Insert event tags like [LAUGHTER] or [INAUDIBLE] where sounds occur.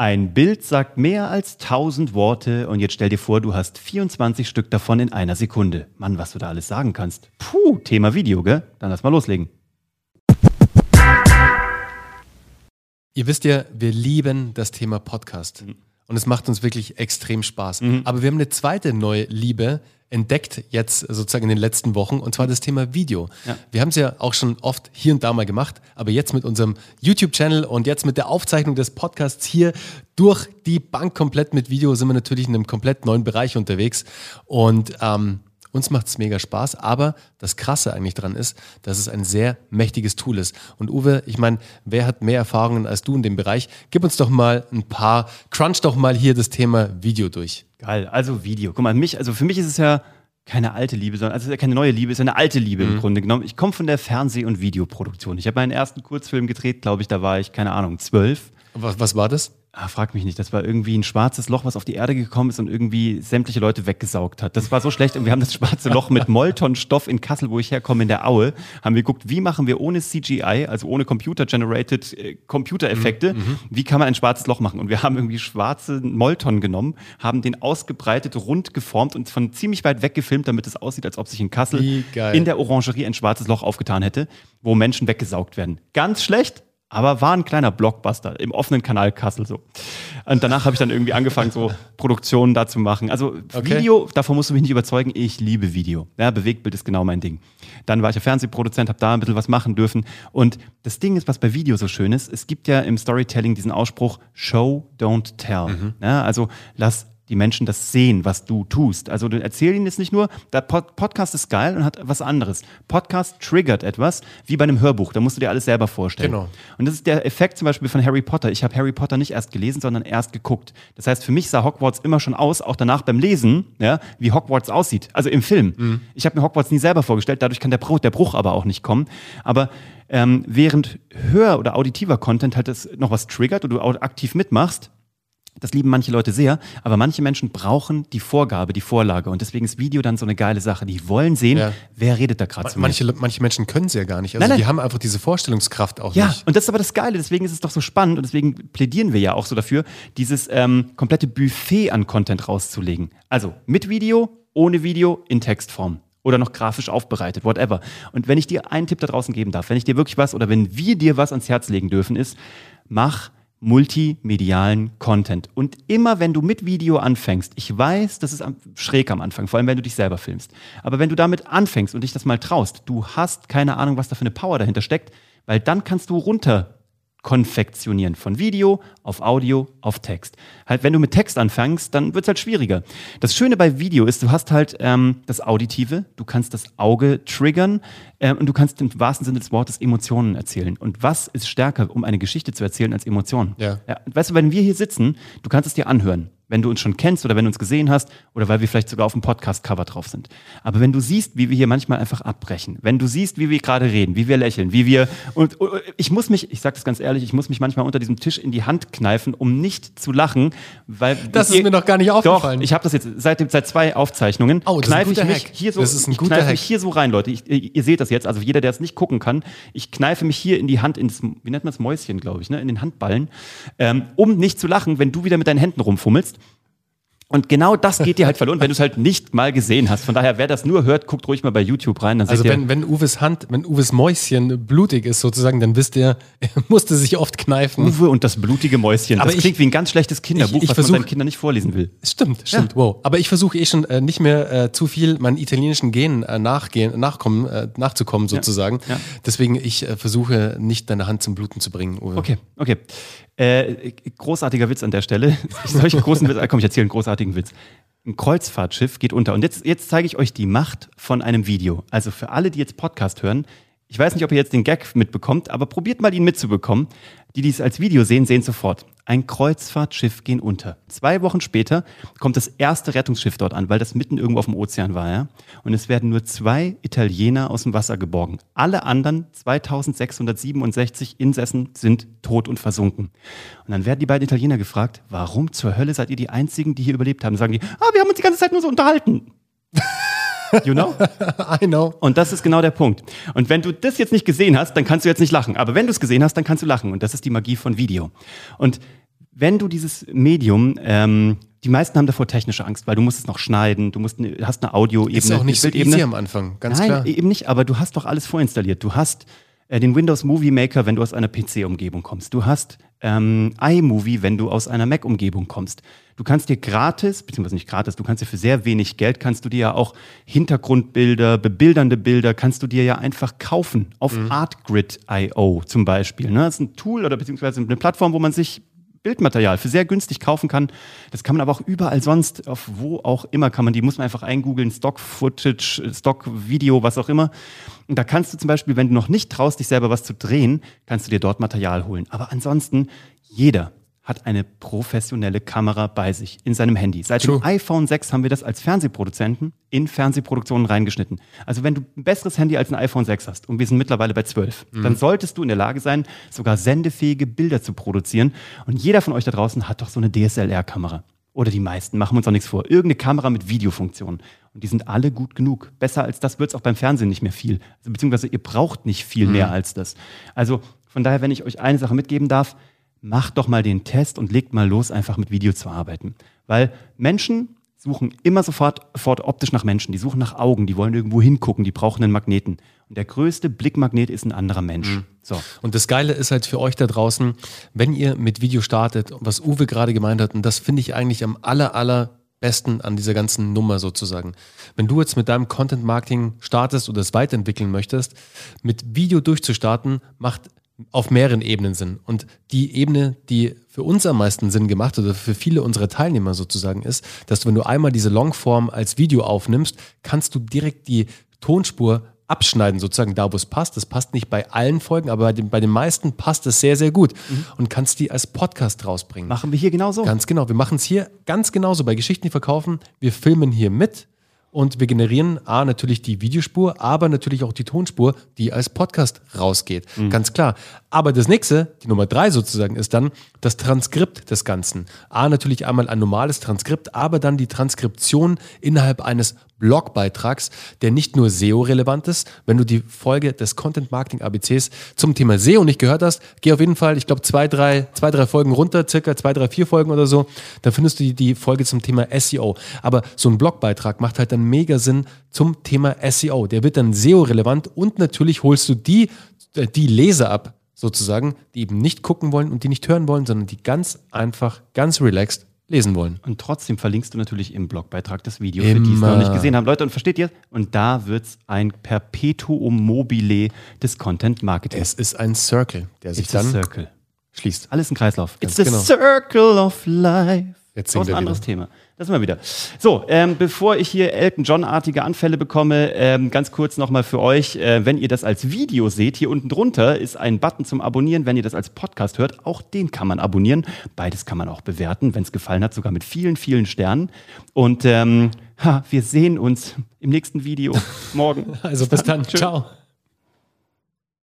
Ein Bild sagt mehr als tausend Worte und jetzt stell dir vor, du hast 24 Stück davon in einer Sekunde. Mann, was du da alles sagen kannst. Puh, Thema Video, gell? Dann lass mal loslegen. Ihr wisst ja, wir lieben das Thema Podcast. Und es macht uns wirklich extrem Spaß. Mhm. Aber wir haben eine zweite neue Liebe entdeckt jetzt sozusagen in den letzten Wochen und zwar das Thema Video. Ja. Wir haben es ja auch schon oft hier und da mal gemacht, aber jetzt mit unserem YouTube-Channel und jetzt mit der Aufzeichnung des Podcasts hier durch die Bank komplett mit Video sind wir natürlich in einem komplett neuen Bereich unterwegs und ähm, uns macht es mega Spaß, aber das Krasse eigentlich dran ist, dass es ein sehr mächtiges Tool ist. Und Uwe, ich meine, wer hat mehr Erfahrungen als du in dem Bereich? Gib uns doch mal ein paar, crunch doch mal hier das Thema Video durch. Geil, also Video. Guck mal, mich, also für mich ist es ja keine alte Liebe, sondern also keine neue Liebe, es ist ja eine alte Liebe im Grunde genommen. Ich komme von der Fernseh- und Videoproduktion. Ich habe meinen ersten Kurzfilm gedreht, glaube ich, da war ich, keine Ahnung, zwölf. Was, was war das? Ah, frag mich nicht, das war irgendwie ein schwarzes Loch, was auf die Erde gekommen ist und irgendwie sämtliche Leute weggesaugt hat. Das war so schlecht und wir haben das schwarze Loch mit Molton-Stoff in Kassel, wo ich herkomme, in der Aue, haben wir geguckt, wie machen wir ohne CGI, also ohne Computer-Generated äh, Computereffekte, wie kann man ein schwarzes Loch machen? Und wir haben irgendwie schwarze Molton genommen, haben den ausgebreitet, rund geformt und von ziemlich weit weg gefilmt, damit es aussieht, als ob sich in Kassel in der Orangerie ein schwarzes Loch aufgetan hätte, wo Menschen weggesaugt werden. Ganz schlecht, aber war ein kleiner Blockbuster im offenen Kanal Kassel so. Und danach habe ich dann irgendwie angefangen, so Produktionen da zu machen. Also Okay. Video, davon musst du mich nicht überzeugen, ich liebe Video. Ja, Bewegtbild ist genau mein Ding. Dann war ich ja Fernsehproduzent, habe da ein bisschen was machen dürfen. Und das Ding ist, was bei Video so schön ist, es gibt ja im Storytelling diesen Ausspruch, Show, don't tell. Ja, also lass die Menschen das sehen, was du tust. Also du erzähl ihnen jetzt nicht nur, der Pod Podcast ist geil und hat was anderes. Podcast triggert etwas, wie bei einem Hörbuch. Da musst du dir alles selber vorstellen. Genau. Und das ist der Effekt zum Beispiel von Harry Potter. Ich habe Harry Potter nicht erst gelesen, sondern erst geguckt. Das heißt, für mich sah Hogwarts immer schon aus, auch danach beim Lesen, ja, wie Hogwarts aussieht. Also im Film. Ich habe mir Hogwarts nie selber vorgestellt, dadurch kann der Bruch, der Bruch aber auch nicht kommen. Aber ähm, während Hör- oder auditiver Content halt das noch was triggert und du aktiv mitmachst, das lieben manche Leute sehr, aber manche Menschen brauchen die Vorgabe, die Vorlage. Und deswegen ist Video dann so eine geile Sache. Die wollen sehen, Ja. wer redet da gerade zu mir. Manche, manche Menschen können es ja gar nicht. Also Nein, nein. die haben einfach diese Vorstellungskraft auch Ja, nicht. und das ist aber das Geile, deswegen ist es doch so spannend und deswegen plädieren wir ja auch so dafür, dieses ähm, komplette Buffet an Content rauszulegen. Also mit Video, ohne Video, in Textform. Oder noch grafisch aufbereitet, whatever. Und wenn ich dir einen Tipp da draußen geben darf, wenn ich dir wirklich was oder wenn wir dir was ans Herz legen dürfen, ist, mach multimedialen Content. Und immer wenn du mit Video anfängst, ich weiß, das ist schräg am Anfang, vor allem wenn du dich selber filmst, aber wenn du damit anfängst und dich das mal traust, du hast keine Ahnung, was da für eine Power dahinter steckt, weil dann kannst du runter konfektionieren von Video auf Audio auf Text. Halt, wenn du mit Text anfängst, dann wird es halt schwieriger. Das Schöne bei Video ist, du hast halt ähm, das Auditive, du kannst das Auge triggern ähm, und du kannst im wahrsten Sinne des Wortes Emotionen erzählen. Und was ist stärker, um eine Geschichte zu erzählen, als Emotionen? Ja. Ja, weißt du, wenn wir hier sitzen, du kannst es dir anhören, wenn du uns schon kennst oder wenn du uns gesehen hast oder weil wir vielleicht sogar auf dem Podcast-Cover drauf sind. Aber wenn du siehst, wie wir hier manchmal einfach abbrechen, wenn du siehst, wie wir gerade reden, wie wir lächeln, wie wir und, und ich muss mich, ich sage das ganz ehrlich, ich muss mich manchmal unter diesem Tisch in die Hand kneifen, um nicht zu lachen, weil Das ist mir noch gar nicht aufgefallen. Doch, ich habe das jetzt seit, seit zwei Aufzeichnungen. Oh, das ist ein kneife ich guter mich Hack. hier so, Das ist ein ich kneife mich Hack. hier so rein, Leute. Ich, ihr seht das jetzt, also jeder, der es nicht gucken kann, ich kneife mich hier in die Hand, ins, wie nennt man das, Mäuschen, glaube ich, ne? in den Handballen, ähm, um nicht zu lachen, wenn du wieder mit deinen Händen rumfummelst. Und genau das geht dir halt [LAUGHS] verloren, wenn du es halt nicht mal gesehen hast. Von daher, wer das nur hört, guckt ruhig mal bei YouTube rein. Also seht ihr, wenn, wenn Uwes Hand, wenn Uwes Mäuschen blutig ist sozusagen, dann wisst ihr, er [LAUGHS] musste sich oft kneifen. Uwe und das blutige Mäuschen. Aber das ich- klingt wie ein ganz schlechtes Kinderbuch, ich- ich was versuch- man seinen Kindern nicht vorlesen will. Stimmt, stimmt, wow. Aber ich versuche eh schon äh, nicht mehr äh, zu viel meinen italienischen Genen äh, nachgehen, nachkommen, äh, nachzukommen sozusagen. ja. Deswegen ich äh, versuche nicht deine Hand zum Bluten zu bringen, Uwe. Okay, okay. Äh, großartiger Witz an der Stelle. [LAUGHS] Solche großen Witz. Komm, ich erzähle einen großartigen Witz. Ein Kreuzfahrtschiff geht unter. Und jetzt, jetzt zeige ich euch die Macht von einem Video. Also für alle, die jetzt Podcast hören, ich weiß nicht, ob ihr jetzt den Gag mitbekommt, aber probiert mal ihn mitzubekommen. Die, die es als Video sehen, sehen sofort. Ein Kreuzfahrtschiff gehen unter. Zwei Wochen später kommt das erste Rettungsschiff dort an, weil das mitten irgendwo auf dem Ozean war. Ja? Und es werden nur zwei Italiener aus dem Wasser geborgen. Alle anderen 2667 Insassen sind tot und versunken. Und dann werden die beiden Italiener gefragt, warum zur Hölle seid ihr die Einzigen, die hier überlebt haben? Sagen die, ah, wir haben uns die ganze Zeit nur so unterhalten. [LAUGHS] You know? [LAUGHS] I know. Und das ist genau der Punkt. Und wenn du das jetzt nicht gesehen hast, dann kannst du jetzt nicht lachen. Aber wenn du es gesehen hast, dann kannst du lachen. Und das ist die Magie von Video. Und wenn du dieses Medium, ähm, die meisten haben davor technische Angst, weil du musst es noch schneiden, du musst, ne- hast eine Audioebene. Ist auch nicht so easy am Anfang, ganz Nein, klar. eben nicht, aber du hast doch alles vorinstalliert. Du hast äh, den Windows Movie Maker, wenn du aus einer PC-Umgebung kommst. Du hast ähm, iMovie, wenn du aus einer Mac-Umgebung kommst. Du kannst dir gratis, beziehungsweise nicht gratis, du kannst dir für sehr wenig Geld, kannst du dir ja auch Hintergrundbilder, bebildernde Bilder, kannst du dir ja einfach kaufen. Auf ArtGrid.io zum Beispiel. Ne? Das ist ein Tool oder beziehungsweise eine Plattform, wo man sich Bildmaterial für sehr günstig kaufen kann. Das kann man aber auch überall sonst, auf wo auch immer kann man, die muss man einfach eingoogeln, Stock-Footage, Stock-Video, was auch immer. Und da kannst du zum Beispiel, wenn du noch nicht traust, dich selber was zu drehen, kannst du dir dort Material holen. Aber ansonsten, jeder hat eine professionelle Kamera bei sich in seinem Handy. Seit True. dem iPhone 6 haben wir das als Fernsehproduzenten in Fernsehproduktionen reingeschnitten. Also wenn du ein besseres Handy als ein iPhone 6 hast und wir sind mittlerweile bei 12, dann solltest du in der Lage sein, sogar sendefähige Bilder zu produzieren. Und jeder von euch da draußen hat doch so eine DSLR-Kamera. Oder die meisten, machen wir uns auch nichts vor. Irgendeine Kamera mit Videofunktion. Und die sind alle gut genug. Besser als das wird es auch beim Fernsehen nicht mehr viel. Also, beziehungsweise ihr braucht nicht viel mehr als das. Also von daher, wenn ich euch eine Sache mitgeben darf, macht doch mal den Test und legt mal los, einfach mit Video zu arbeiten. Weil Menschen suchen immer sofort, sofort optisch nach Menschen. Die suchen nach Augen, die wollen irgendwo hingucken, die brauchen einen Magneten. Und der größte Blickmagnet ist ein anderer Mensch. So. Und das Geile ist halt für euch da draußen, wenn ihr mit Video startet, was Uwe gerade gemeint hat, und das finde ich eigentlich am aller, aller besten an dieser ganzen Nummer sozusagen. Wenn du jetzt mit deinem Content Marketing startest oder es weiterentwickeln möchtest, mit Video durchzustarten, macht auf mehreren Ebenen Sinn. Und die Ebene, die für uns am meisten Sinn gemacht oder für viele unserer Teilnehmer sozusagen ist, dass du, wenn du einmal diese Longform als Video aufnimmst, kannst du direkt die Tonspur abschneiden, sozusagen da, wo es passt. Das passt nicht bei allen Folgen, aber bei den, bei den meisten passt es sehr, sehr gut und kannst die als Podcast rausbringen. Machen wir hier genauso. Ganz genau. Wir machen es hier ganz genauso bei Geschichten, die verkaufen. Wir filmen hier mit und wir generieren A, natürlich die Videospur, aber natürlich auch die Tonspur, die als Podcast rausgeht. Ganz klar. Aber das nächste, die Nummer drei sozusagen, ist dann das Transkript des Ganzen. A, natürlich einmal ein normales Transkript, aber dann die Transkription innerhalb eines Blogbeitrags, der nicht nur SEO-relevant ist. Wenn du die Folge des Content Marketing ABCs zum Thema SEO nicht gehört hast, geh auf jeden Fall, ich glaube, zwei drei, zwei, drei Folgen runter, circa zwei, drei, vier Folgen oder so. Da findest du die, die Folge zum Thema SEO. Aber so ein Blogbeitrag macht halt dann mega Sinn zum Thema SEO. Der wird dann SEO-relevant und natürlich holst du die, äh, die Leser ab, sozusagen, die eben nicht gucken wollen und die nicht hören wollen, sondern die ganz einfach, ganz relaxed lesen wollen. Und trotzdem verlinkst du natürlich im Blogbeitrag das Video, für die es noch Immer. nicht gesehen haben. Leute, und versteht ihr? Und da wird es ein Perpetuum mobile des Content Marketing. Es ist ein Circle, der sich It's dann circle. schließt. Alles ein Kreislauf. It's the genau. circle of life. Jetzt ein er anderes wieder. Thema. Das sind wir wieder. So, ähm, bevor ich hier Elton John-artige Anfälle bekomme, ähm, ganz kurz nochmal für euch, äh, wenn ihr das als Video seht, hier unten drunter ist ein Button zum Abonnieren. Wenn ihr das als Podcast hört, auch den kann man abonnieren. Beides kann man auch bewerten, wenn es gefallen hat, sogar mit vielen, vielen Sternen. Und ähm, ha, wir sehen uns im nächsten Video [LAUGHS] morgen. Also bis dann. Ciao.